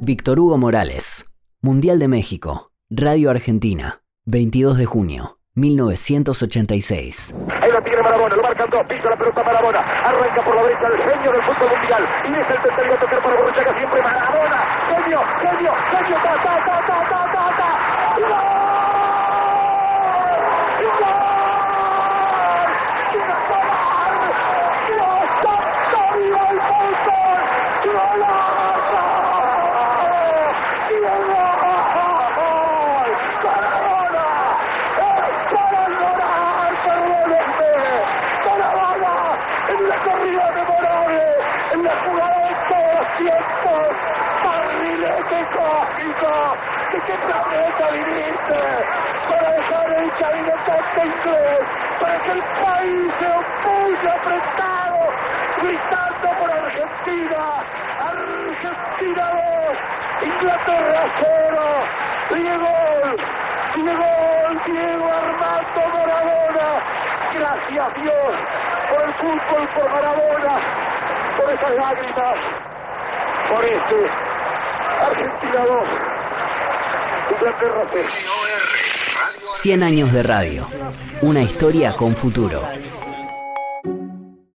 Víctor Hugo Morales, Mundial de México, Radio Argentina, 22 de junio, 1986. Ahí lo tiene Marabona, lo marcan dos, pisa la pelota Marabona, arranca por la derecha el genio del fútbol mundial, y es el tercero a tocar para Borruchaga, siempre Marabona, genio, genio, genio, ta, ta, ta, ta, ta, qué planeta viniste? Para dejar el cabinetante inglés, para que el país se opulle apretado, gritando por Argentina. Argentina 2, Inglaterra 0. Diego, Diego, Diego Armando Maradona. Gracias Dios por el fútbol, por Maradona, por esas lágrimas, por este Argentina 2. 100 años de radio. Una historia con futuro.